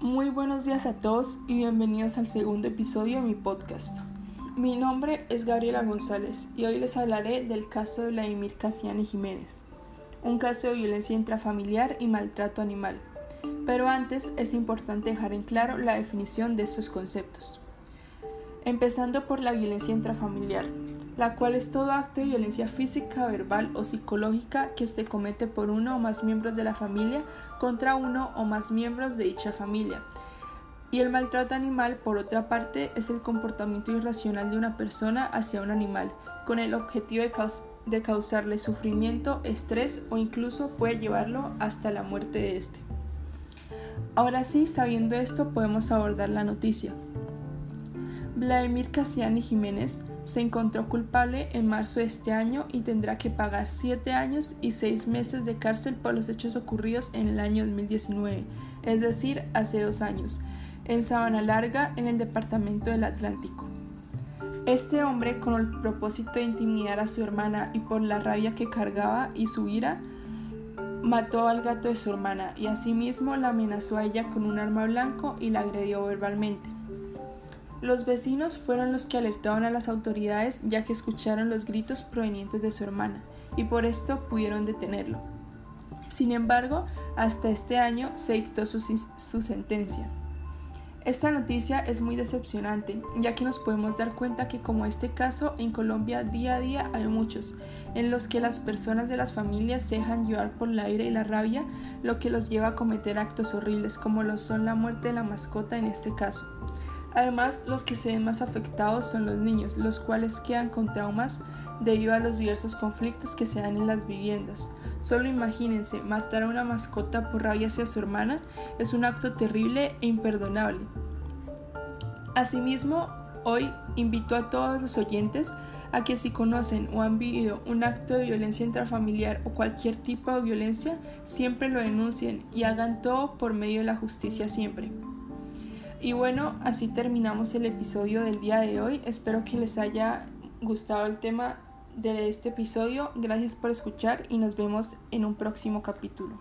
Muy buenos días a todos y bienvenidos al segundo episodio de mi podcast. Mi nombre es Gabriela González y hoy les hablaré del caso de Vladimir Casiani Jiménez, un caso de violencia intrafamiliar y maltrato animal. Pero antes es importante dejar en claro la definición de estos conceptos. Empezando por la violencia intrafamiliar, la cual es todo acto de violencia física, verbal o psicológica que se comete por uno o más miembros de la familia contra uno o más miembros de dicha familia. Y el maltrato animal, por otra parte, es el comportamiento irracional de una persona hacia un animal, con el objetivo de, causarle sufrimiento, estrés o incluso puede llevarlo hasta la muerte de éste. Ahora sí, sabiendo esto, podemos abordar la noticia. Vladimir Casiani Jiménez se encontró culpable en marzo de este año y tendrá que pagar 7 años y 6 meses de cárcel por los hechos ocurridos en el año 2019, es decir, hace dos años, en Sabana Larga, en el departamento del Atlántico. Este hombre, con el propósito de intimidar a su hermana y por la rabia que cargaba y su ira, mató al gato de su hermana y asimismo la amenazó a ella con un arma blanco y la agredió verbalmente. Los vecinos fueron los que alertaron a las autoridades ya que escucharon los gritos provenientes de su hermana y por esto pudieron detenerlo. Sin embargo, hasta este año se dictó su, sentencia. Esta noticia es muy decepcionante, ya que nos podemos dar cuenta que como este caso, en Colombia día a día hay muchos, en los que las personas de las familias se dejan llevar por la ira y la rabia, lo que los lleva a cometer actos horribles, como lo son la muerte de la mascota en este caso. Además, los que se ven más afectados son los niños, los cuales quedan con traumas debido a los diversos conflictos que se dan en las viviendas. Solo imagínense, matar a una mascota por rabia hacia su hermana es un acto terrible e imperdonable. Asimismo, hoy invito a todos los oyentes a que si conocen o han vivido un acto de violencia intrafamiliar o cualquier tipo de violencia, siempre lo denuncien y hagan todo por medio de la justicia siempre. Y bueno, así terminamos el episodio del día de hoy. Espero que les haya gustado el tema de este episodio. Gracias por escuchar y nos vemos en un próximo capítulo.